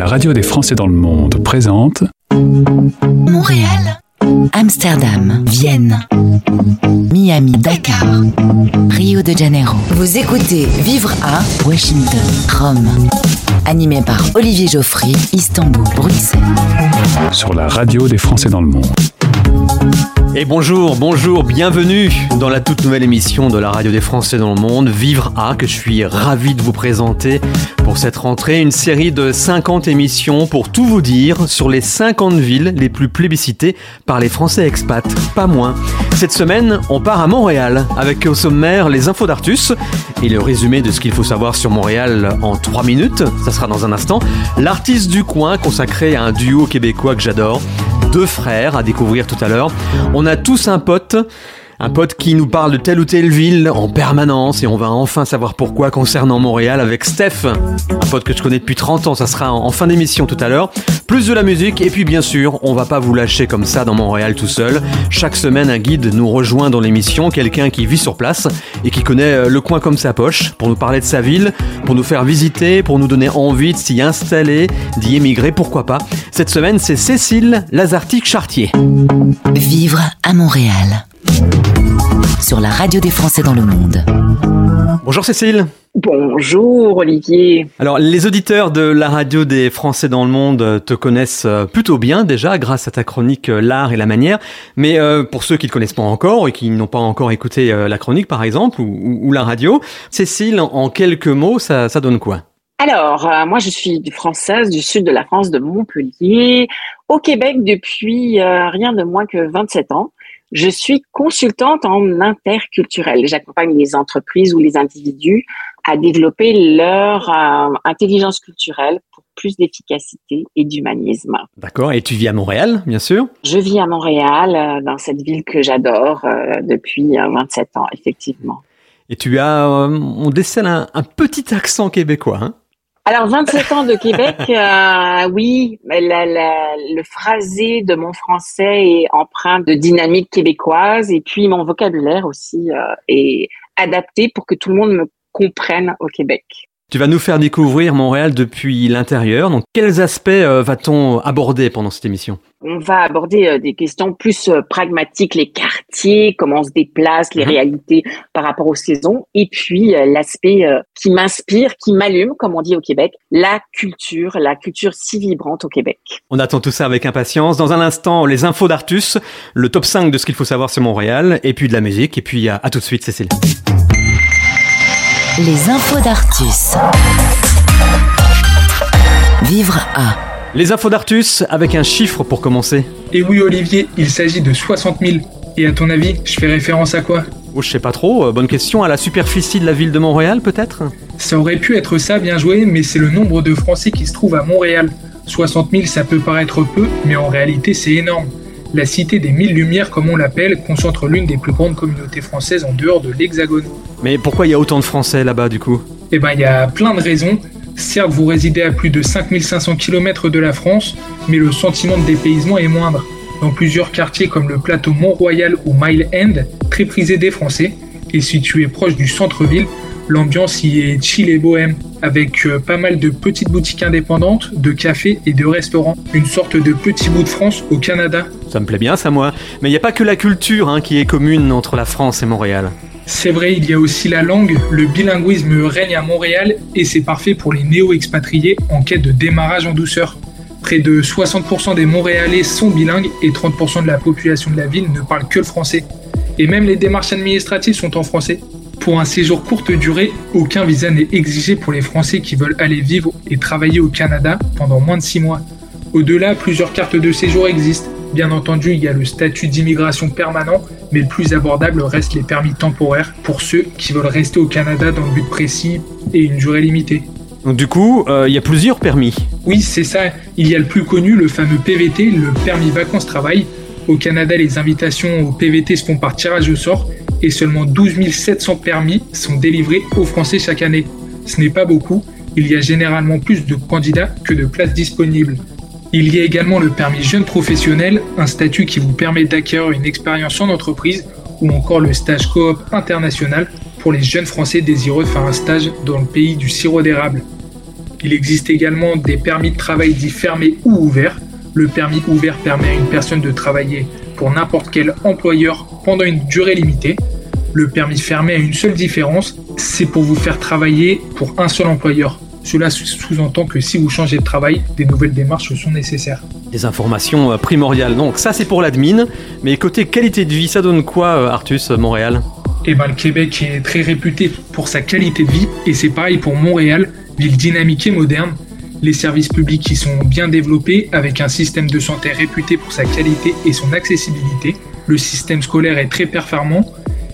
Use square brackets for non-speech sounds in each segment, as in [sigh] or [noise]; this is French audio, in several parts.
La radio des Français dans le monde présente Montréal, Amsterdam, Vienne, Miami, Dakar, Rio de Janeiro. Vous écoutez Vivre à Washington, Rome. Animé par Olivier Geoffrey, Istanbul, Bruxelles. sur la radio des Français dans le monde. Et bonjour, bonjour, bienvenue dans la toute nouvelle émission de la radio des Français dans le monde, Vivre A, que je suis ravi de vous présenter pour cette rentrée, une série de 50 émissions pour tout vous dire sur les 50 villes les plus plébiscitées par les Français expats, pas moins. Cette semaine, on part à Montréal avec au sommaire les infos d'Artus et le résumé de ce qu'il faut savoir sur Montréal en 3 minutes, ça sera dans un instant, l'artiste du coin consacré à un duo québécois que j'adore, deux frères à découvrir tout à l'heure. A tous un pote. Un pote qui nous parle de telle ou telle ville en permanence et on va enfin savoir pourquoi concernant Montréal avec Steph. Un pote que je connais depuis 30 ans, ça sera en fin d'émission tout à l'heure. Plus de la musique et puis bien sûr, on va pas vous lâcher comme ça dans Montréal tout seul. Chaque semaine, un guide nous rejoint dans l'émission, quelqu'un qui vit sur place et qui connaît euh, le coin comme sa poche pour nous parler de sa ville, pour nous faire visiter, pour nous donner envie de s'y installer, d'y émigrer, pourquoi pas. Cette semaine, c'est Cécile Lazartique-Chartier. Vivre à Montréal. Sur la radio des Français dans le monde. Bonjour Cécile. Bonjour Olivier. Alors, les auditeurs de la radio des Français dans le monde te connaissent euh, plutôt bien déjà grâce à ta chronique euh, L'art et la manière. Mais euh, pour ceux qui ne te connaissent pas encore et qui n'ont pas encore écouté euh, la chronique par exemple ou, ou- ou la radio, Cécile, en, en quelques mots, ça, ça donne quoi? Alors, euh, moi je suis française du sud de la France, de Montpellier, au Québec depuis euh, rien de moins que 27 ans. Je suis consultante en interculturel. J'accompagne les entreprises ou les individus à développer leur euh, intelligence culturelle pour plus d'efficacité et d'humanisme. D'accord. Et tu vis à Montréal, bien sûr? Je vis à Montréal, euh, dans cette ville que j'adore euh, depuis euh, 27 ans, effectivement. Et tu as, euh, on décèle un, un petit accent québécois. Hein? Alors, 27 ans de Québec, [laughs] euh, oui, mais la- la- le phrasé de mon français est empreint de dynamique québécoise et puis mon vocabulaire aussi euh, est adapté pour que tout le monde me comprenne au Québec. Tu vas nous faire découvrir Montréal depuis l'intérieur. Donc, quels aspects euh, va-t-on aborder pendant cette émission? On va aborder euh, des questions plus euh, pragmatiques, les quartiers, comment on se déplace, les Mhm. réalités par rapport aux saisons, et puis l'aspect qui m'inspire, qui m'allume, comme on dit au Québec, la culture, la culture si vibrante au Québec. On attend tout ça avec impatience. Dans un instant, les infos d'Artus, le top 5 de ce qu'il faut savoir sur Montréal, et puis de la musique. Et puis, à, à tout de suite, Cécile. Les infos d'Artus. Vivre à Les infos d'Artus avec un chiffre pour commencer. Et oui Olivier, il s'agit de 60 000. Et à ton avis, je fais référence à quoi? Oh, je sais pas trop. euh, bonne question. À la superficie de la ville de Montréal, peut-être? Ça aurait pu être ça, bien joué, mais c'est le nombre de Français qui se trouvent à Montréal. 60 000, ça peut paraître peu, mais en réalité c'est énorme. La cité des mille lumières, comme on l'appelle, concentre l'une des plus grandes communautés françaises en dehors de l'Hexagone. Mais pourquoi il y a autant de Français là-bas, du coup? Eh ben, il y a plein de raisons. Certes, vous résidez à plus de 5500 km de la France, mais le sentiment de dépaysement est moindre. Dans plusieurs quartiers comme le plateau Mont-Royal ou Mile End, très prisé des Français, et situé proche du centre-ville, l'ambiance y est chill et bohème, avec euh, pas mal de petites boutiques indépendantes, de cafés et de restaurants. Une sorte de petit bout de France au Canada. Ça me plaît bien, ça, moi. Mais il n'y a pas que la culture hein, qui est commune entre la France et Montréal. C'est vrai, il y a aussi la langue, le bilinguisme règne à Montréal et c'est parfait pour les néo-expatriés en quête de démarrage en douceur. Près de 60% des Montréalais sont bilingues et 30% de la population de la ville ne parle que le français. Et même les démarches administratives sont en français. Pour un séjour courte durée, aucun visa n'est exigé pour les Français qui veulent aller vivre et travailler au Canada pendant moins de 6 mois. Au-delà, plusieurs cartes de séjour existent. Bien entendu, il y a le statut d'immigration permanent, mais le plus abordable reste les permis temporaires pour ceux qui veulent rester au Canada dans le but précis et une durée limitée. Donc, du coup, euh, il y a plusieurs permis. Oui, c'est ça. Il y a le plus connu, le fameux PVT, le permis vacances-travail. Au Canada, les invitations au PVT se font par tirage au sort et seulement 12 700 permis sont délivrés aux Français chaque année. Ce n'est pas beaucoup, il y a généralement plus de candidats que de places disponibles. Il y a également le permis jeune professionnel, un statut qui vous permet d'acquérir une expérience en entreprise, ou encore le stage coop international pour les jeunes Français désireux de faire un stage dans le pays du sirop d'érable. Il existe également des permis de travail dits fermés ou ouverts. Le permis ouvert permet à une personne de travailler pour n'importe quel employeur pendant une durée limitée. Le permis fermé a une seule différence, c'est pour vous faire travailler pour un seul employeur. Cela sous-entend que si vous changez de travail, des nouvelles démarches sont nécessaires. Des informations euh, primordiales. Donc ça c'est pour l'admin, mais côté qualité de vie, ça donne quoi euh, Artus Montréal? Eh ben le Québec est très réputé pour sa qualité de vie et c'est pareil pour Montréal, ville dynamique et moderne. Les services publics y sont bien développés avec un système de santé réputé pour sa qualité et son accessibilité. Le système scolaire est très performant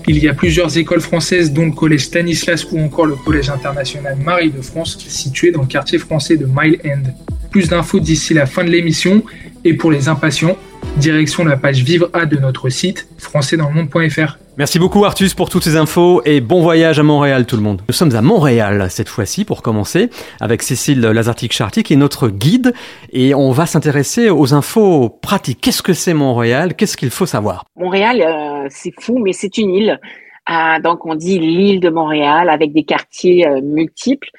il y a plusieurs écoles françaises, dont le collège Stanislas ou encore le collège international Marie de France, situé dans le quartier français de Mile End. Plus d'infos d'ici la fin de l'émission. Et pour les impatients, direction la page Vivre A de notre site françaisdanslemonde.fr. Merci beaucoup Artus pour toutes ces infos et bon voyage à Montréal tout le monde. Nous sommes à Montréal cette fois-ci pour commencer avec Cécile Lazartic-Charty qui est notre guide et on va s'intéresser aux infos pratiques. Qu'est-ce que c'est Montréal? Qu'est-ce qu'il faut savoir? Montréal, euh, c'est fou mais c'est une île. Euh, donc on dit l'île de Montréal avec des quartiers euh, multiples.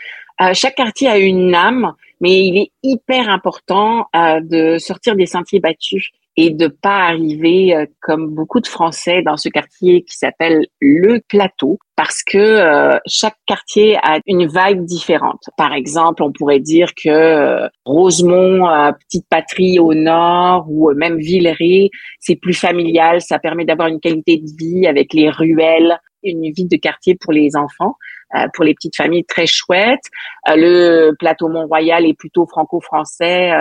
chaque quartier a une âme, mais il est hyper important de sortir des sentiers battus et de pas arriver euh, comme beaucoup de Français dans ce quartier qui s'appelle le Plateau parce que euh, chaque quartier a une vibe différente. Par exemple, on pourrait dire que euh, Rosemont, petite patrie au nord ou même Villeray, c'est plus familial, ça permet d'avoir une qualité de vie avec les ruelles, une vie de quartier pour les enfants, pour les petites familles très chouettes. le plateau Mont-Royal est plutôt franco-français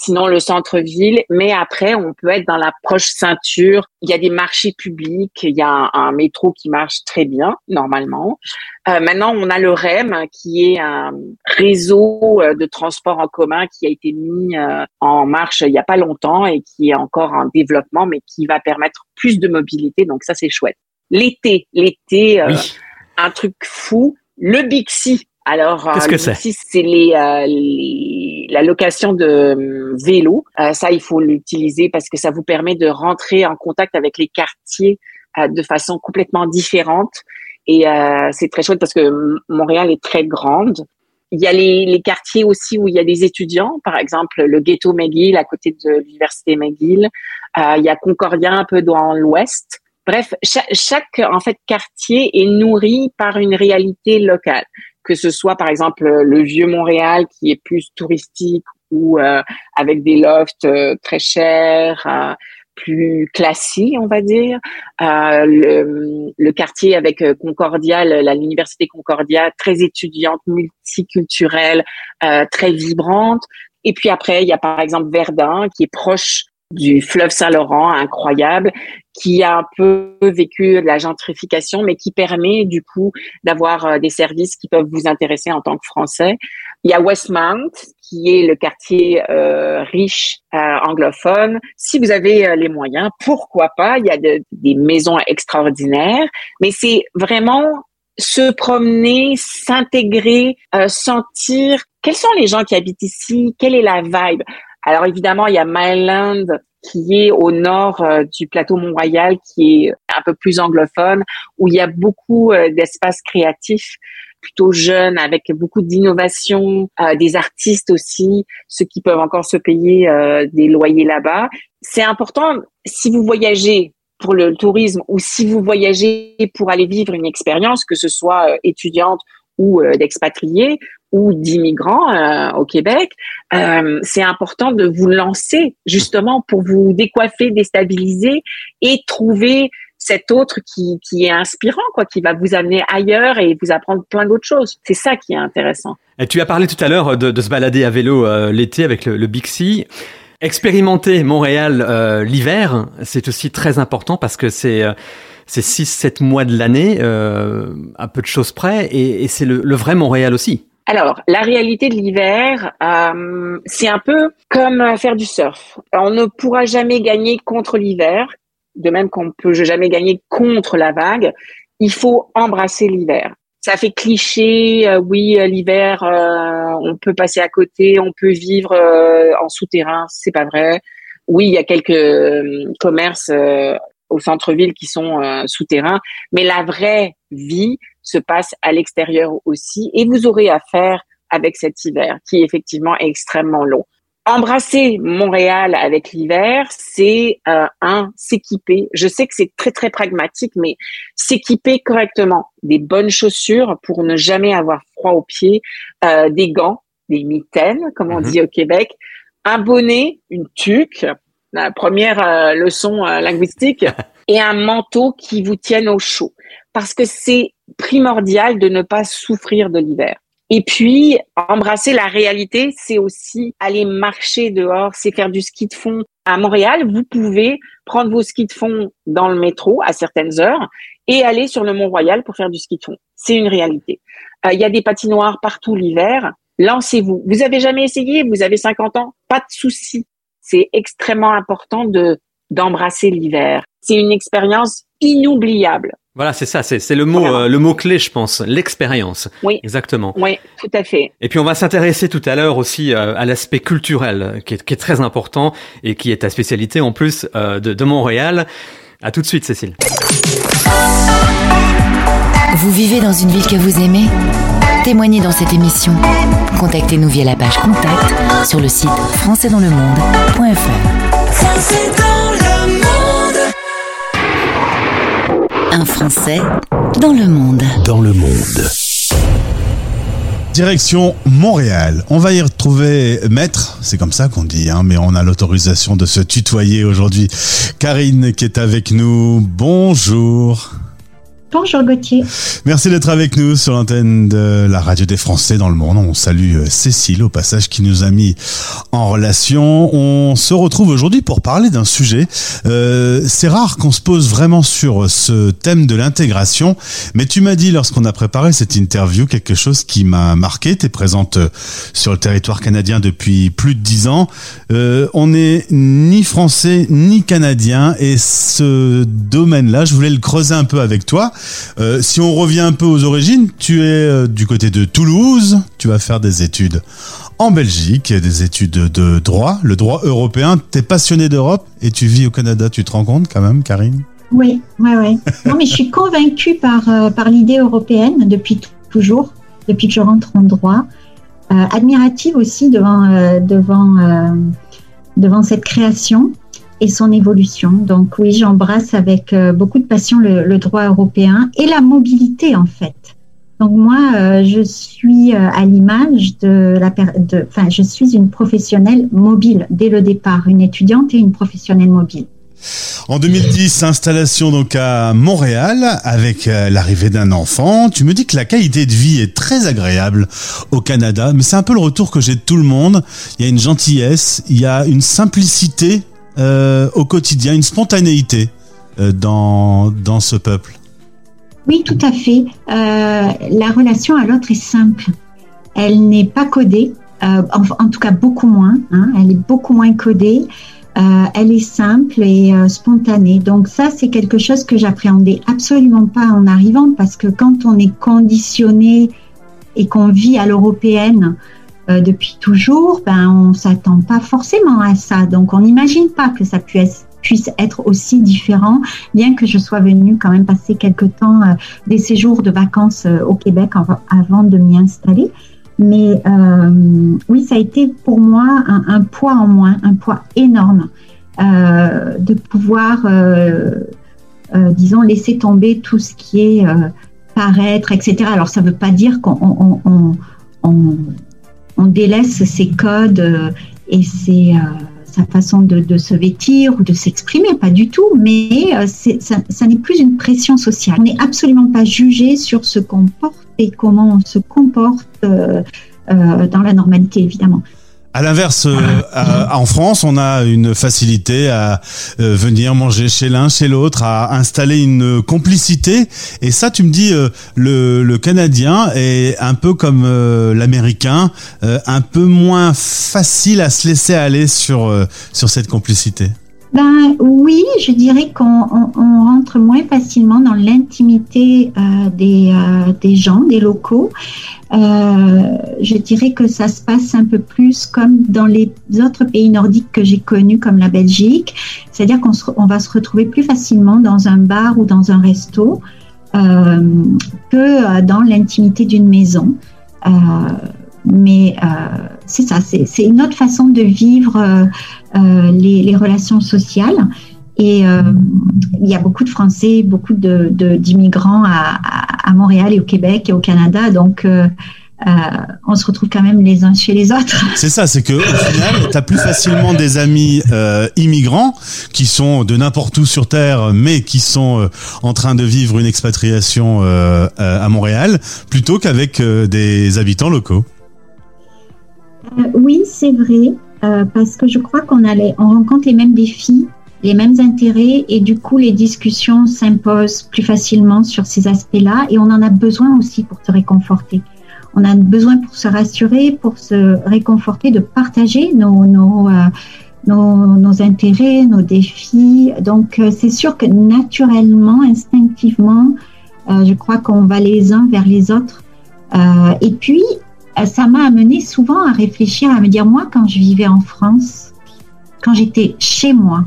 sinon le centre-ville. Mais après, on peut être dans la proche ceinture. Il y a des marchés publics, il y a un, métro qui marche très bien normalement. Euh, maintenant, on a le REM, qui est un réseau euh, de transport en commun qui a été mis euh, en marche il n'y a pas longtemps et qui est encore en développement, mais qui va permettre plus de mobilité. Donc ça, c'est chouette. L'été, l'été, un truc fou. Le Bixi, alors, Qu'est-ce que c'est? C'est les, les, la location de vélo. Euh, ça, il faut l'utiliser parce que ça vous permet de rentrer en contact avec les quartiers euh, de façon complètement différente. Et euh, c'est très chouette parce que Montréal est très grande. Il y a les, les, quartiers aussi où il y a des étudiants, par exemple le ghetto McGill à côté de l'université McGill. il y a Concordia un peu dans l'ouest. Bref, chaque, chaque, en fait quartier est nourri par une réalité locale que ce soit par exemple le vieux Montréal qui est plus touristique ou euh, avec des lofts euh, très chers, euh, plus classiques, on va dire. Le, le, quartier avec Concordia, l'université Concordia, très étudiante, multiculturelle, très vibrante. Et puis après, il y a par exemple Verdun qui est proche du fleuve Saint-Laurent, incroyable, qui a un peu vécu de la gentrification, mais qui permet du coup d'avoir euh, des services qui peuvent vous intéresser en tant que Français. Il y a Westmount, qui est le quartier euh, riche euh, anglophone. Si vous avez euh, les moyens, pourquoi pas? Il y a des maisons extraordinaires, mais c'est vraiment se promener, s'intégrer, sentir quels sont les gens qui habitent ici, quelle est la vibe. Alors évidemment, il y a Myland qui est au nord euh, du plateau Mont-Royal, qui est un peu plus anglophone, où il y a beaucoup euh, d'espaces créatifs plutôt jeunes, avec beaucoup d'innovation, euh, des artistes aussi, ceux qui peuvent encore se payer des loyers là-bas. C'est important, si vous voyagez pour le tourisme ou si vous voyagez pour aller vivre une expérience, que ce soit étudiante ou d'expatriés, ou d'immigrants euh, au Québec, euh, c'est important de vous lancer justement pour vous décoiffer, déstabiliser et trouver cet autre qui, qui est inspirant, quoi, qui va vous amener ailleurs et vous apprendre plein d'autres choses. C'est ça qui est intéressant. Et tu as parlé tout à l'heure de, se balader à vélo euh, l'été avec le, Bixi. Expérimenter Montréal euh, l'hiver, c'est aussi très important parce que c'est c'est 6-7 mois de l'année, euh, à peu de choses près, et, et c'est le, le vrai Montréal aussi. Alors, la réalité de l'hiver, euh, c'est un peu comme faire du surf. On ne pourra jamais gagner contre l'hiver, de même qu'on ne peut jamais gagner contre la vague. Il faut embrasser l'hiver. Ça fait cliché, euh, oui, l'hiver, euh, on peut passer à côté, on peut vivre en souterrain, c'est pas vrai. Oui, il y a quelques commerces au centre-ville qui sont souterrains, mais la vraie vie, se passe à l'extérieur aussi et vous aurez à faire avec cet hiver qui effectivement est extrêmement long. Embrasser Montréal avec l'hiver, c'est euh, un s'équiper. Je sais que c'est très très pragmatique, mais s'équiper correctement, des bonnes chaussures pour ne jamais avoir froid aux pieds, euh, des gants, des mitaines, comme on mhm. dit au Québec, un bonnet, une tuque, la première euh, leçon euh, linguistique, [laughs] et un manteau qui vous tienne au chaud, parce que c'est primordial de ne pas souffrir de l'hiver. Et puis, embrasser la réalité, c'est aussi aller marcher dehors, c'est faire du ski de fond. À Montréal, vous pouvez prendre vos skis de fond dans le métro à certaines heures et aller sur le Mont-Royal pour faire du ski de fond. C'est une réalité. Euh, il y a des patinoires partout l'hiver. Lancez-vous. Vous avez jamais essayé, vous avez 50 ans, pas de souci. C'est extrêmement important de d'embrasser l'hiver. C'est une expérience inoubliable. Voilà, c'est ça, c'est le mot, euh, le mot clé, je pense, l'expérience. Oui, exactement. Oui, tout à fait. Et puis on va s'intéresser tout à l'heure aussi euh, à l'aspect culturel, qui est, qui est, très important et qui est ta spécialité en plus euh, de, de Montréal. À tout de suite, Cécile. Vous vivez dans une ville que vous aimez? Témoignez dans cette émission. Contactez-nous via la page contact sur le site françaisdanslemonde.fr. Un Français dans le monde. Dans le monde. Direction Montréal. On va y retrouver Maître, c'est comme ça qu'on dit, hein, mais on a l'autorisation de se tutoyer aujourd'hui. Karine qui est avec nous. Bonjour. Bonjour Gauthier. Merci d'être avec nous sur l'antenne de la radio des Français dans le monde. On salue euh, Cécile au passage qui nous a mis en relation. On se retrouve aujourd'hui pour parler d'un sujet. Euh, c'est rare qu'on se pose vraiment sur ce thème de l'intégration, mais tu m'as dit lorsqu'on a préparé cette interview quelque chose qui m'a marqué. Tu es présente euh, sur le territoire canadien depuis plus de dix ans. Euh, on n'est ni français ni canadien et ce domaine-là, je voulais le creuser un peu avec toi. Euh, si on revient un peu aux origines, tu es euh, du côté de Toulouse, tu vas faire des études en Belgique, des études de droit, le droit européen. Tu es passionné d'Europe et tu vis au Canada, tu te rends compte quand même, Karine? Oui, oui, oui. [laughs] Non, je suis convaincue par, euh, l'idée européenne depuis toujours, depuis que je rentre en droit. admirative aussi devant, devant, devant cette création et son évolution. Donc oui, j'embrasse avec euh, beaucoup de passion le, droit européen et la mobilité en fait. Donc moi, euh, je suis euh, à l'image de la, de, enfin, je suis une professionnelle mobile dès le départ, une étudiante et une professionnelle mobile. En 2010, installation donc à Montréal avec l'arrivée d'un enfant. Tu me dis que la qualité de vie est très agréable au Canada, mais c'est un peu le retour que j'ai de tout le monde. Il y a une gentillesse, il y a une simplicité euh, au quotidien, une spontanéité euh, dans, dans ce peuple Oui, tout à fait. Euh, la relation à l'autre est simple. Elle n'est pas codée, en, tout cas beaucoup moins. Hein. elle est beaucoup moins codée. elle est simple et spontanée. Donc ça, c'est quelque chose que j'appréhendais absolument pas en arrivant parce que quand on est conditionné et qu'on vit à l'européenne, euh, depuis toujours, ben, on s'attend pas forcément à ça. Donc, on n'imagine pas que ça puisse, puisse être aussi différent, bien que je sois venue quand même passer quelque temps euh, des séjours de vacances euh, au Québec avant de m'y installer. Mais oui, ça a été pour moi un, poids en moins, un poids énorme de pouvoir, disons, laisser tomber tout ce qui est paraître, etc. Alors, ça ne veut pas dire qu'on on, délaisse ses codes euh, et euh, sa façon de, se vêtir ou de s'exprimer, pas du tout, mais euh, ça, n'est plus une pression sociale. On n'est absolument pas jugé sur ce qu'on porte et comment on se comporte dans la normalité, évidemment. À l'inverse, euh, en France, on a une facilité à euh, venir manger chez l'un, chez l'autre, à installer une complicité. Et ça, tu me dis, euh, le, Canadien est un peu comme l'Américain, un peu moins facile à se laisser aller sur cette complicité. Ben oui, je dirais qu'on on, rentre moins facilement dans l'intimité euh, des, euh, des gens, des locaux. Euh, je dirais que ça se passe un peu plus comme dans les autres pays nordiques que j'ai connus, comme la Belgique. C'est-à-dire qu'on on va se retrouver plus facilement dans un bar ou dans un resto que dans l'intimité d'une maison. mais c'est ça, c'est une autre façon de vivre les, les, relations sociales. Et il y a beaucoup de Français, beaucoup d'immigrants à, Montréal et au Québec et au Canada. Donc, euh, on se retrouve quand même les uns chez les autres. [laughs] C'est ça, c'est que au final, t'as plus facilement des amis euh, immigrants qui sont de n'importe où sur terre, mais qui sont euh, en train de vivre une expatriation à Montréal, plutôt qu'avec des habitants locaux. Oui, c'est vrai, parce que je crois qu'on on rencontre les mêmes défis, les mêmes intérêts, et du coup, les discussions s'imposent plus facilement sur ces aspects-là, et on en a besoin aussi pour se réconforter on a besoin pour se rassurer, pour se réconforter, de partager nos, nos, euh, nos, intérêts, nos défis. Donc, euh, c'est sûr que naturellement, instinctivement, euh, je crois qu'on va les uns vers les autres. et puis, ça m'a amené souvent à réfléchir, à me dire, moi, quand je vivais en France, quand j'étais chez moi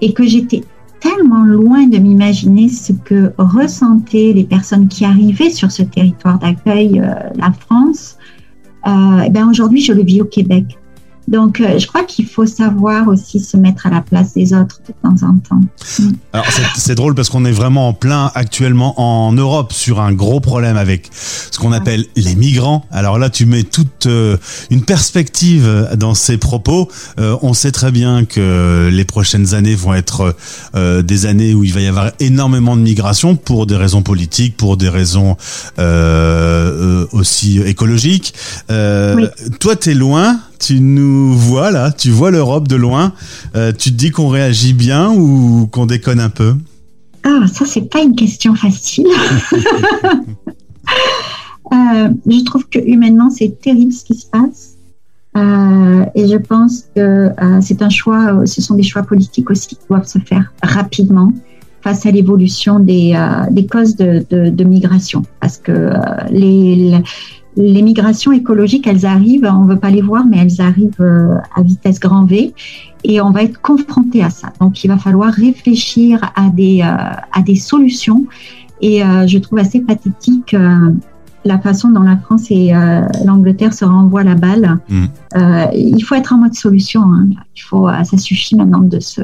et que j'étais tellement loin de m'imaginer ce que ressentaient les personnes qui arrivaient sur ce territoire d'accueil, euh, la France. Euh, ben aujourd'hui, je le vis au Québec. Donc, euh, je crois qu'il faut savoir aussi se mettre à la place des autres de temps en temps. Mm. Alors, c'est drôle parce qu'on est vraiment en plein actuellement en Europe sur un gros problème avec ce qu'on appelle les migrants. Alors là, tu mets toute euh, une perspective dans ces propos. Euh, on sait très bien que les prochaines années vont être des années où il va y avoir énormément de migration pour des raisons politiques, pour des raisons aussi écologiques. Oui. Toi, tu es loin tu nous vois là, tu vois l'Europe de loin. Euh, tu te dis qu'on réagit bien ou qu'on déconne un peu? Ah, ça c'est pas une question facile. [laughs] Euh, je trouve que humainement c'est terrible ce qui se passe. Euh, et je pense que c'est un choix, ce sont des choix politiques aussi qui doivent se faire rapidement face à l'évolution des, des causes de, de, migration. Parce que les, les migrations écologiques, elles arrivent, on ne veut pas les voir, mais elles arrivent euh, à vitesse grand V et on va être confronté à ça. Donc, il va falloir réfléchir à des, euh, à des solutions. Et euh, je trouve assez pathétique la façon dont la France et euh, l'Angleterre se renvoient la balle. Mm. Euh, il faut être en mode solution. Hein. Il faut, euh, ça suffit maintenant de se.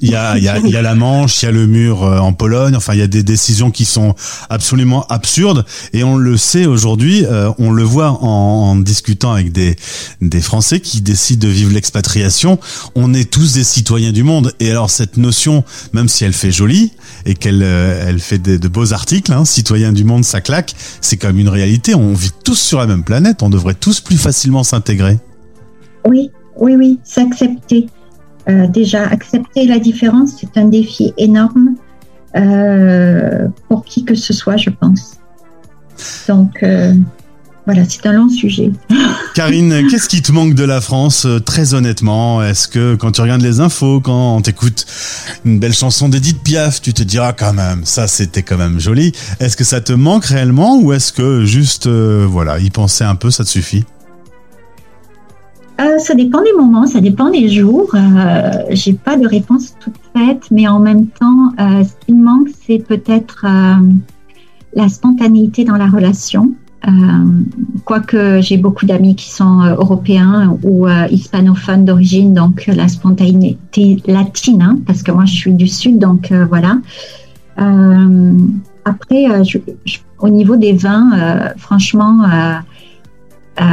il y a, il y a, il y a la Manche, il y a le mur en Pologne. Enfin, il y a des décisions qui sont absolument absurdes et on le sait aujourd'hui. on le voit en, en, discutant avec des des Français qui décident de vivre l'expatriation. On est tous des citoyens du monde et alors cette notion, même si elle fait jolie et qu'elle elle fait de, de beaux articles, hein, citoyen du monde, ça claque. C'est quand même une réalité, on vit tous sur la même planète, on devrait tous plus facilement s'intégrer. Oui, oui, oui, s'accepter. Euh, déjà, accepter la différence, c'est un défi énorme euh, pour qui que ce soit, je pense. Donc, euh, voilà, c'est un long sujet. Karine, [laughs] qu'est-ce qui te manque de la France, euh, très honnêtement? Est-ce que quand tu regardes les infos, quand t'écoutes une belle chanson d'Edith Piaf, tu te diras quand même, ça c'était quand même joli. Est-ce que ça te manque réellement ou est-ce que juste, euh, voilà, y penser un peu, ça te suffit? Euh, ça dépend des moments, ça dépend des jours. Euh, J'ai pas de réponse toute faite, mais en même temps, ce qui me manque, c'est peut-être la spontanéité dans la relation. Euh, quoique j'ai beaucoup d'amis qui sont euh, européens ou euh, hispanophones d'origine, donc la spontanéité latine, hein, parce que moi je suis du sud, donc voilà. après, au niveau des vins, franchement,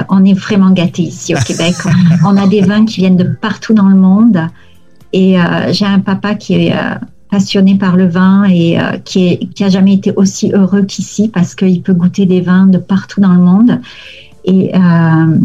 on est vraiment gâtés ici au Québec. [laughs] on, a des vins qui viennent de partout dans le monde. Et j'ai un papa qui est passionné par le vin et euh, qui, est, a jamais été aussi heureux qu'ici parce qu'il peut goûter des vins de partout dans le monde. Et, euh,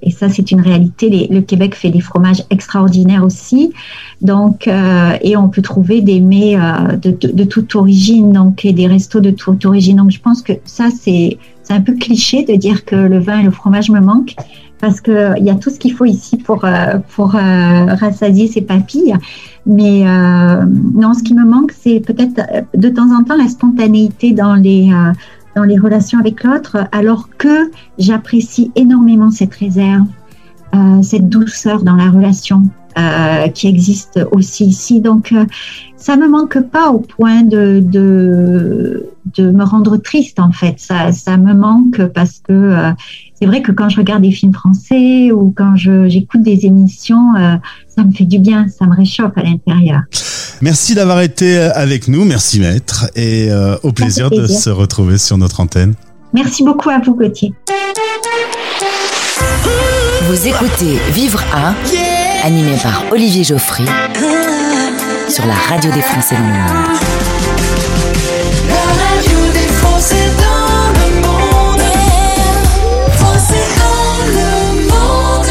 et ça, c'est une réalité. le Québec fait des fromages extraordinaires aussi. Donc, euh, et on peut trouver des mets de, de, de, toute origine, donc et des restos de toute origine. Donc, je pense que ça, c'est c'est un peu cliché de dire que le vin et le fromage me manquent parce qu'il y a tout ce qu'il faut ici pour, euh, pour euh, rassasier ses papilles. Mais euh, non, ce qui me manque, c'est peut-être de temps en temps la spontanéité dans les, dans les relations avec l'autre, alors que j'apprécie énormément cette réserve, cette douceur dans la relation. Euh, qui existe aussi ici. Donc, euh, ça me manque pas au point de, de, de me rendre triste, en fait. Ça, ça me manque parce que euh, c'est vrai que quand je regarde des films français ou quand j'écoute des émissions, euh, ça me fait du bien, ça me réchauffe à l'intérieur. Merci d'avoir été avec nous, merci maître, et euh, au plaisir, plaisir de se retrouver sur notre antenne. Merci beaucoup à vous, Gauthier. Vous écoutez Vivre à, animé par Olivier Geoffrey, sur la radio des Français dans le monde. La radio des Français dans le monde. Français dans le monde.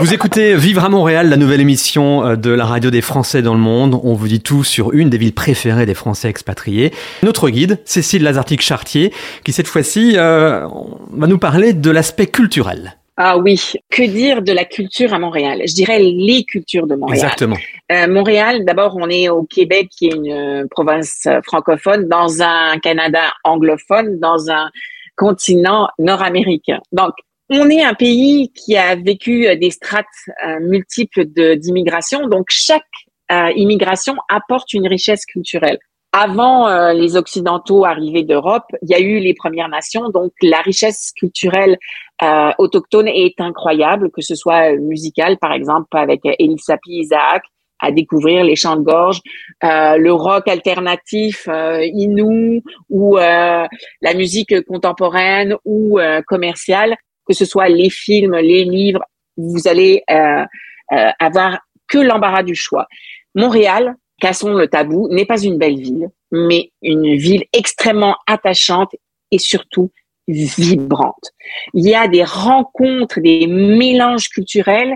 Vous écoutez Vivre à Montréal, la nouvelle émission euh, de la radio des Français dans le monde. On vous dit tout sur une des villes préférées des Français expatriés. Notre guide, Cécile Lazartique-Chartier, qui cette fois-ci euh, va nous parler de l'aspect culturel. Ah oui, que dire de la culture à Montréal? Je dirais les cultures de Montréal. Exactement. Euh, Montréal, d'abord, on est au Québec, qui est une euh, province euh, francophone, dans un Canada anglophone, dans un continent nord-américain. Donc, on est un pays qui a vécu des strates euh, multiples d'immigration. Donc, chaque euh, immigration apporte une richesse culturelle. Avant euh, les Occidentaux arrivés d'Europe, il y a eu les Premières Nations, donc la richesse culturelle euh, autochtone est incroyable, que ce soit musicale, par exemple, avec Elisapi Isaac, à découvrir les chants de gorge, euh, le rock alternatif euh, inou ou euh, la musique contemporaine ou euh, commerciale, que ce soit les films, les livres, vous allez euh, euh, avoir que l'embarras du choix. Montréal, cassons le tabou, n'est pas une belle ville, mais une ville extrêmement attachante et surtout vibrante. Il y a des rencontres, des mélanges culturels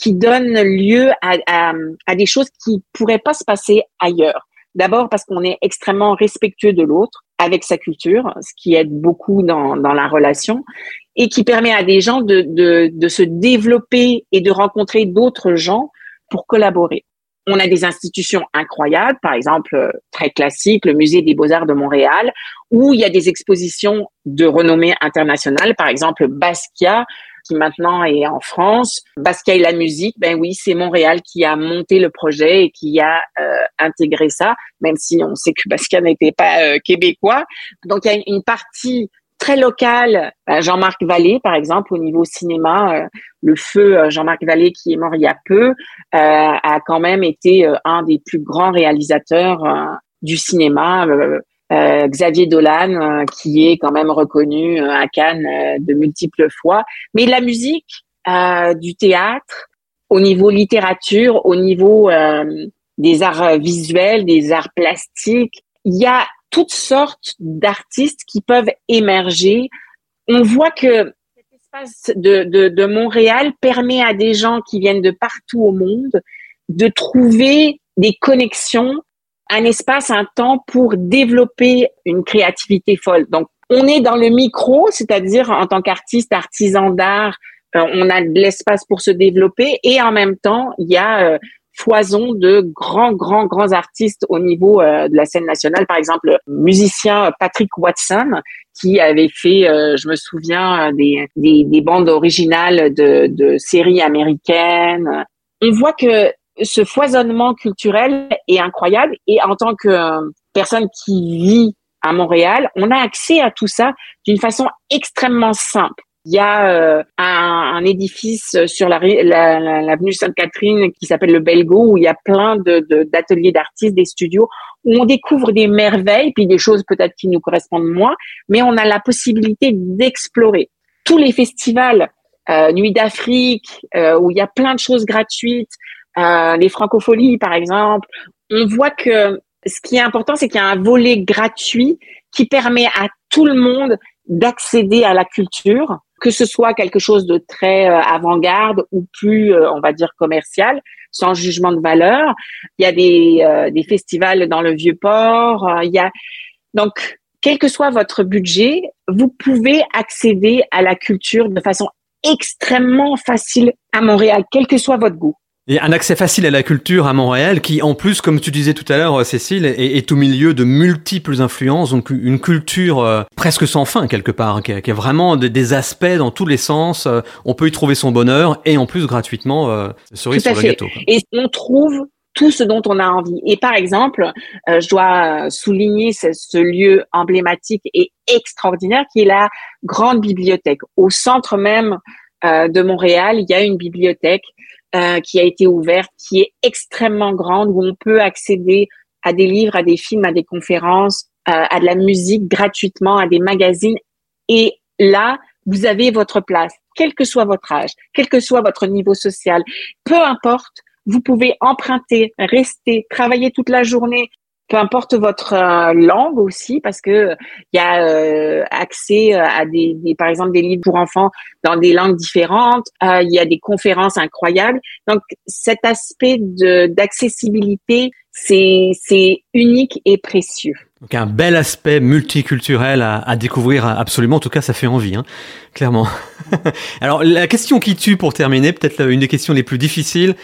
qui donnent lieu à, à, à des choses qui pourraient pas se passer ailleurs. D'abord parce qu'on est extrêmement respectueux de l'autre avec sa culture, ce qui aide beaucoup dans, dans la relation et qui permet à des gens de, de, de se développer et de rencontrer d'autres gens pour collaborer. On a des institutions incroyables, par exemple, euh, très classique, le Musée des Beaux-Arts de Montréal, où il y a des expositions de renommée internationale, par exemple Basquiat, qui maintenant est en France. Basquiat et la musique, ben oui, c'est Montréal qui a monté le projet et qui a euh, intégré ça, même si on sait que Basquiat n'était pas euh, québécois. Donc il y a une partie très locale. Ben, Jean-Marc Vallée, par exemple, au niveau cinéma, euh, le feu euh, Jean-Marc Vallée, qui est mort il y a peu, euh, a quand même été un des plus grands réalisateurs du cinéma. Euh, Xavier Dolan, euh, qui est quand même reconnu euh, à Cannes de multiples fois. Mais la musique, du théâtre, au niveau littérature, au niveau des arts visuels, des arts plastiques, il y a toutes sortes d'artistes qui peuvent émerger. On voit que cet espace de, de, de Montréal permet à des gens qui viennent de partout au monde de trouver des connexions un espace, un temps pour développer une créativité folle. Donc, on est dans le micro, c'est-à-dire en tant qu'artiste, artisan d'art, euh, on a de l'espace pour se développer et en même temps, il y a euh, foison de grands, grands, grands artistes au niveau euh, de la scène nationale. Par exemple, le musicien Patrick Watson, qui avait fait, je me souviens, des, des, des bandes originales de, de séries américaines. On voit que ce foisonnement culturel est incroyable et en tant que euh, personne qui vit à Montréal, on a accès à tout ça d'une façon extrêmement simple. Il y a euh, un, un, édifice sur la, la, la, l'avenue Sainte-Catherine qui s'appelle le Belgo où il y a plein de, de, d'ateliers d'artistes, des studios où on découvre des merveilles puis des choses peut-être qui nous correspondent moins, mais on a la possibilité d'explorer tous les festivals. Euh, Nuit d'Afrique, euh, où il y a plein de choses gratuites, euh, les francopholies, par exemple, on voit que ce qui est important, c'est qu'il y a un volet gratuit qui permet à tout le monde d'accéder à la culture, que ce soit quelque chose de très euh, avant-garde ou plus, euh, on va dire, commercial, sans jugement de valeur. Il y a des, euh, des festivals dans le Vieux-Port. Euh, il y a donc, quel que soit votre budget, vous pouvez accéder à la culture de façon extrêmement facile à Montréal, quel que soit votre goût. Et un accès facile à la culture à Montréal, qui en plus, comme tu disais tout à l'heure, Cécile, est, est, au milieu de multiples influences, donc une culture euh, presque sans fin quelque part, hein, qui, a, qui a vraiment des, des, aspects dans tous les sens. Euh, on peut y trouver son bonheur et en plus gratuitement euh, cerise sur le fait. gâteau. Quoi. Et on trouve tout ce dont on a envie. Et par exemple, euh, je dois souligner ce, ce, lieu emblématique et extraordinaire qui est la grande bibliothèque. Au centre même euh, de Montréal, il y a une bibliothèque euh, qui a été ouverte, qui est extrêmement grande, où on peut accéder à des livres, à des films, à des conférences, euh, à de la musique gratuitement, à des magazines. Et là, vous avez votre place, quel que soit votre âge, quel que soit votre niveau social, peu importe, vous pouvez emprunter, rester, travailler toute la journée, peu importe votre euh, langue aussi, parce que il y a euh, accès à des, par exemple, des livres pour enfants dans des langues différentes. Euh, il y a des conférences incroyables. Donc, cet aspect d'accessibilité, c'est c'est unique et précieux. Donc un bel aspect multiculturel à, à, découvrir absolument. En tout cas, ça fait envie, hein, clairement. [laughs] Alors la question qui tue pour terminer, peut-être une des questions les plus difficiles.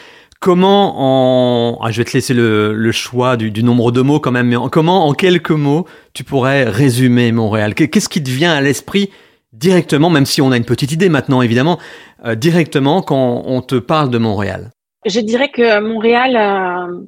Comment en, ah, je vais te laisser le, choix du, nombre de mots quand même, mais en, comment en quelques mots tu pourrais résumer Montréal? Qu'est-ce qui te vient à l'esprit directement, même si on a une petite idée maintenant évidemment, euh, directement quand on te parle de Montréal? Je dirais que Montréal euh,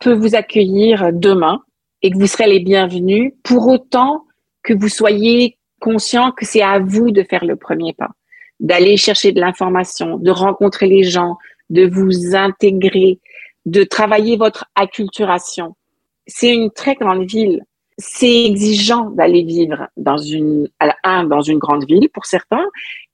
peut vous accueillir demain et que vous serez les bienvenus, pour autant que vous soyez conscient que c'est à vous de faire le premier pas, d'aller chercher de l'information, de rencontrer les gens, de vous intégrer, de travailler votre acculturation. C'est une très grande ville. C'est exigeant d'aller vivre dans une, un, dans une grande ville pour certains,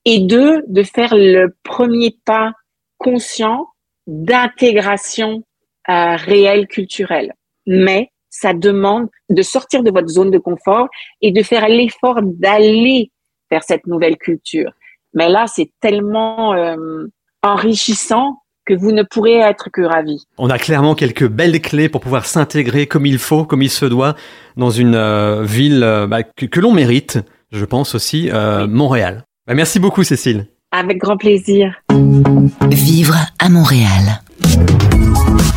et deux, de faire le premier pas conscient d'intégration euh, réelle culturelle. Mais ça demande de sortir de votre zone de confort et de faire l'effort d'aller vers cette nouvelle culture. Mais là, c'est tellement euh, enrichissant que vous ne pourrez être que ravi. On a clairement quelques belles clés pour pouvoir s'intégrer comme il faut, comme il se doit, dans une euh, ville euh, bah, que, que l'on mérite, je pense aussi, euh, oui. Montréal. Bah, merci beaucoup, Cécile. Avec grand plaisir. Vivre à Montréal.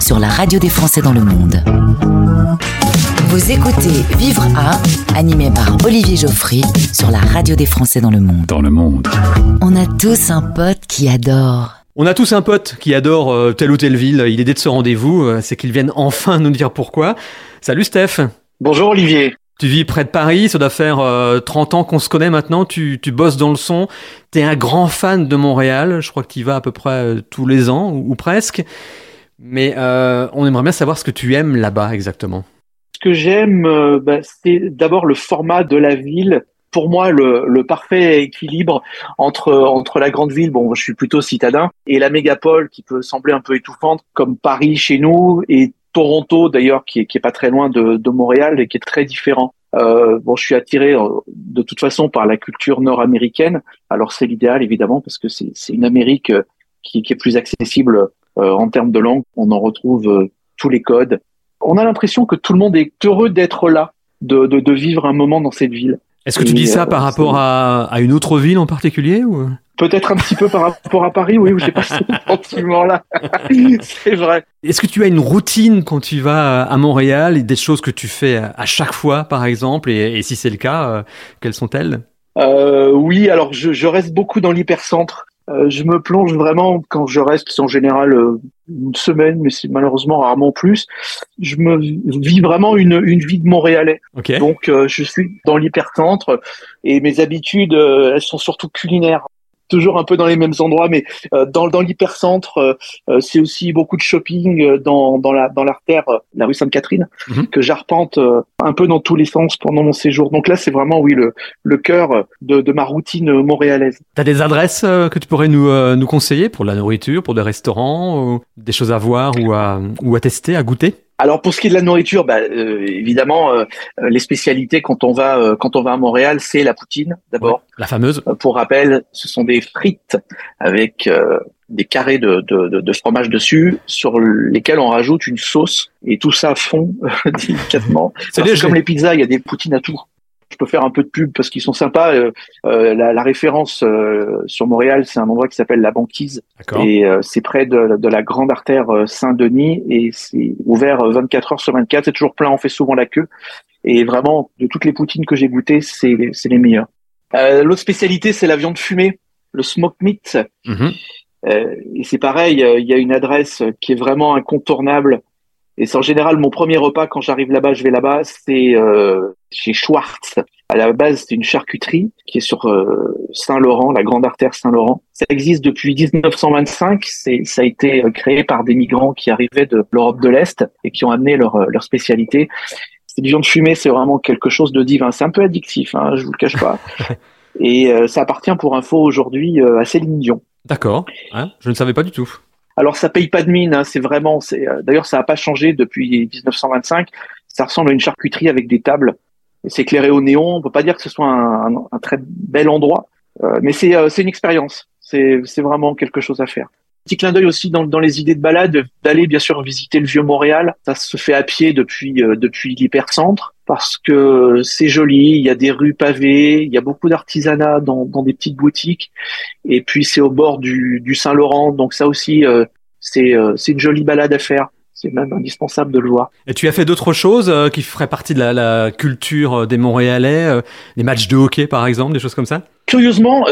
Sur la radio des Français dans le monde. Vous écoutez Vivre à, animé par Olivier Geoffry sur la radio des Français dans le monde. Dans le monde. On a tous un pote qui adore. On a tous un pote qui adore euh, telle ou telle ville. Il est dès de ce rendez-vous. Euh, c'est qu'il vienne enfin nous dire pourquoi. Salut Steph. Bonjour Olivier. Tu vis près de Paris, ça doit faire euh, 30 ans qu'on se connaît maintenant, tu, tu bosses dans le son, tu es un grand fan de Montréal, je crois que tu y vas à peu près euh, tous les ans, ou, ou presque, mais euh, on aimerait bien savoir ce que tu aimes là-bas exactement. Ce que j'aime, bah, c'est d'abord le format de la ville, pour moi le, le, parfait équilibre entre entre la grande ville, bon je suis plutôt citadin, et la mégapole qui peut sembler un peu étouffante, comme Paris chez nous, et Toronto d'ailleurs qui est, qui est pas très loin de, de Montréal et qui est très différent. Euh, bon, je suis attiré euh, de toute façon par la culture nord-américaine. Alors c'est l'idéal évidemment parce que c'est une Amérique euh, qui, qui, est plus accessible euh, en termes de langue. On en retrouve euh, tous les codes. On a l'impression que tout le monde est heureux d'être là, de, de, de, vivre un moment dans cette ville. Est-ce que tu dis ça euh, par rapport à, à, une autre ville en particulier ou? Peut-être un petit peu par rapport à Paris, oui, où j'ai pas ce sentiment-là. c'est vrai. Est-ce que tu as une routine quand tu vas à Montréal, des choses que tu fais à chaque fois, par exemple, et, et si c'est le cas, euh, quelles sont-elles? Euh, Oui, alors je, je, reste beaucoup dans l'hypercentre. Euh, je me plonge vraiment quand je reste, c'est en général euh, une semaine, mais c'est malheureusement rarement plus. Je me vis vraiment une, une vie de Montréalais. Okay. Donc euh, je suis dans l'hypercentre et mes habitudes, elles sont surtout culinaires toujours un peu dans les mêmes endroits, mais euh, dans, dans l'hypercentre, euh, c'est aussi beaucoup de shopping dans, dans la dans l'artère, la rue Sainte-Catherine, -hmm. que j'arpente un peu dans tous les sens pendant mon séjour. Donc là, c'est vraiment oui le le cœur de, de ma routine montréalaise. T'as des adresses que tu pourrais nous nous conseiller pour la nourriture, pour des restaurants, des choses à voir ou à ou à tester, à goûter? Alors pour ce qui est de la nourriture, bah, euh, évidemment, euh, les spécialités quand on va euh, quand on va à Montréal, c'est la poutine d'abord. Ouais, la fameuse. pour rappel, ce sont des frites avec des carrés de, de, de, fromage dessus, sur lesquels on rajoute une sauce et tout ça fond [laughs] délicatement. c'est comme les pizzas, il y a des poutines à tout. Je peux faire un peu de pub parce qu'ils sont sympas. Euh, euh, la, la référence euh, sur Montréal, c'est un endroit qui s'appelle la Banquise et euh, c'est près de, de la grande artère Saint-Denis et c'est ouvert euh, 24 heures sur 24. C'est toujours plein, on fait souvent la queue. Et vraiment, de toutes les poutines que j'ai goûtées, c'est c'est les meilleurs. Euh, L'autre spécialité, c'est la viande fumée, le smoke meat. Mhm. Euh, et c'est pareil, il y a une adresse qui est vraiment incontournable. Et c'est en général mon premier repas quand j'arrive là-bas, je vais là-bas, c'est euh, chez Schwartz. À la base, c'est une charcuterie qui est sur euh, Saint-Laurent, la grande artère Saint-Laurent. Ça existe depuis 1925. C'est, ça a été euh, créé par des migrants qui arrivaient de l'Europe de l'Est et qui ont amené leur, leur spécialité. C'est du viande fumée, c'est vraiment quelque chose de divin. C'est un peu addictif, hein, je vous le cache pas. [laughs] Et euh, ça appartient pour info aujourd'hui à Céline Dion. D'accord. Hein, je ne savais pas du tout. Alors ça paye pas de mine, hein, c'est vraiment, c'est euh, d'ailleurs ça n'a pas changé depuis 1925. Ça ressemble à une charcuterie avec des tables. Et C'est éclairé au néon. On peut pas dire que ce soit un, un- un très bel endroit, Euh, mais c'est euh, c'est une expérience. C'est c'est vraiment quelque chose à faire. Petit clin d'œil aussi dans, dans les idées de balade, d'aller bien sûr visiter le vieux Montréal. Ça se fait à pied depuis euh, depuis l'hypercentre parce que c'est joli. Il y a des rues pavées, il y a beaucoup d'artisanat dans, dans des petites boutiques. Et puis c'est au bord du, du Saint-Laurent, donc ça aussi euh, c'est euh, une jolie balade à faire. C'est même indispensable de le voir. Et tu as fait d'autres choses euh, qui feraient partie de la, la culture euh, des Montréalais, des matchs de hockey par exemple, des choses comme ça? Curieusement,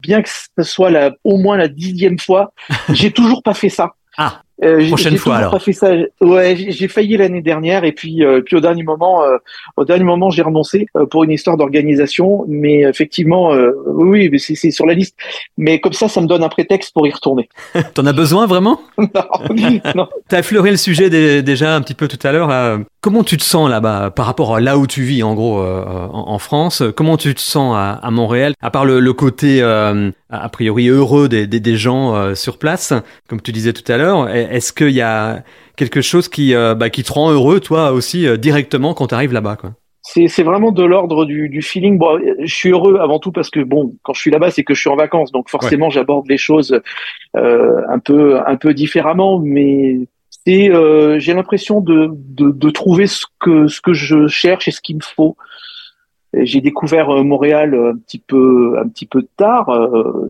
bien que ce soit la, au moins la dixième fois, [laughs] j'ai toujours pas fait ça. Ah, Euh, Prochaine fois, alors. Pas fait ça. Ouais, j'ai failli l'année dernière et puis euh, puis au dernier moment, euh, au dernier moment, j'ai renoncé pour une histoire d'organisation. Mais effectivement, oui, mais c'est sur la liste. Mais comme ça, ça me donne un prétexte pour y retourner. [laughs] t'en as besoin vraiment? [laughs] Non, non. [laughs] T'as effleuré le sujet dé- déjà un petit peu tout à l'heure. Comment tu te sens là-bas par rapport à là où tu vis en gros en, en France? Comment tu te sens à, à Montréal À part le, le côté a priori heureux des, des, des gens sur place, comme tu disais tout à l'heure, est-ce qu'il y a quelque chose qui, euh, bah, qui te rend heureux toi aussi euh, directement quand tu arrives là-bas quoi? C'est c'est vraiment de l'ordre du, du feeling. Bon, je suis heureux avant tout parce que bon, quand je suis là-bas, c'est que je suis en vacances, donc forcément, j'aborde les choses euh, un peu un peu différemment. Mais c'est, euh, j'ai l'impression de, de de trouver ce que ce que je cherche et ce qu'il me faut. J'ai découvert Montréal un petit peu un petit peu tard. euh,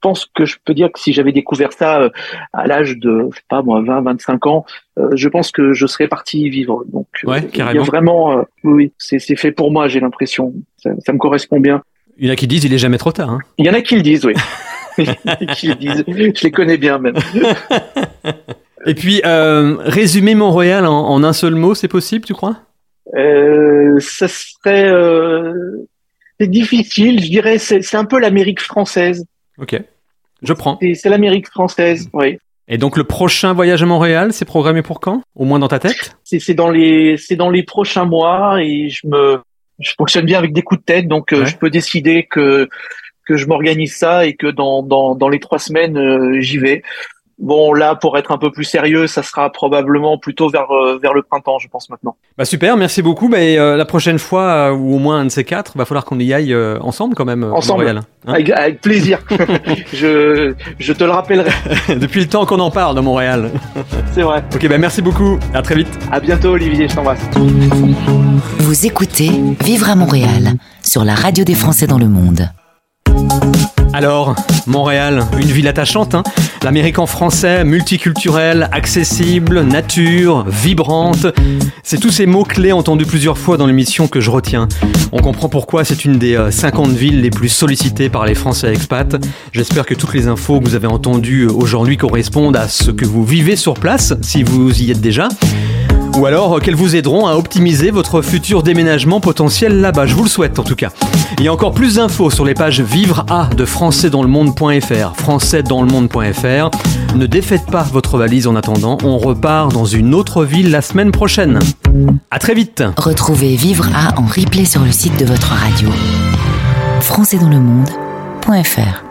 pense que je peux dire que si j'avais découvert ça euh, à l'âge de, je sais pas moi, 20, 25 ans, euh, je pense que je serais parti y vivre. Donc, euh, il y a vraiment, euh, oui, c'est c'est fait pour moi, j'ai l'impression. Ça, ça me correspond bien. Il y en a qui disent il est jamais trop tard. Hein. Il y en a qui le disent, oui. [laughs] Il y en a qui le disent. Je les connais bien même. Et puis euh, résumer Montréal en, en un seul mot, c'est possible, tu crois? Euh, ça serait, euh, c'est difficile. Je dirais, c'est c'est un peu l'Amérique française. Ok, je prends. C'est l'Amérique française, oui. Et donc le prochain voyage à Montréal, c'est programmé pour quand? Au moins dans ta tête? C'est dans les, c'est dans les prochains mois et je me, je fonctionne bien avec des coups de tête, donc euh, Ouais. je peux décider que que je m'organise ça et que dans dans dans les trois semaines euh, j'y vais. Bon là, pour être un peu plus sérieux, ça sera probablement plutôt vers euh, vers le printemps, je pense maintenant. Bah super, merci beaucoup. Mais euh, la prochaine fois, euh, ou au moins un de ces quatre, va falloir qu'on y aille euh, ensemble quand même. à Ensemble. Montréal, hein. Avec, avec plaisir. [laughs] [laughs] je je te le rappellerai. [laughs] Depuis le temps qu'on en parle de Montréal. C'est vrai. Ok, bah merci beaucoup. À très vite. À bientôt, Olivier. Je t'embrasse. Vous écoutez Vivre à Montréal sur la radio des Français dans le monde. Alors, Montréal, une ville attachante, hein l'Amérique en français, multiculturel, accessible, nature, vibrante. C'est tous ces mots-clés entendus plusieurs fois dans l'émission que je retiens. On comprend pourquoi c'est une des euh, 50 villes les plus sollicitées par les Français expats. J'espère que toutes les infos que vous avez entendues aujourd'hui correspondent à ce que vous vivez sur place, si vous y êtes déjà. Ou alors euh, qu'elles vous aideront à optimiser votre futur déménagement potentiel là-bas. Je vous le souhaite en tout cas. Il y a encore plus d'infos sur les pages Vivre à de françaisdanslemonde.fr. Françaisdanslemonde.fr. Ne défaites pas votre valise en attendant. On repart dans une autre ville la semaine prochaine. À très vite. Retrouvez Vivre à en replay sur le site de votre radio. françaisdanslemonde.fr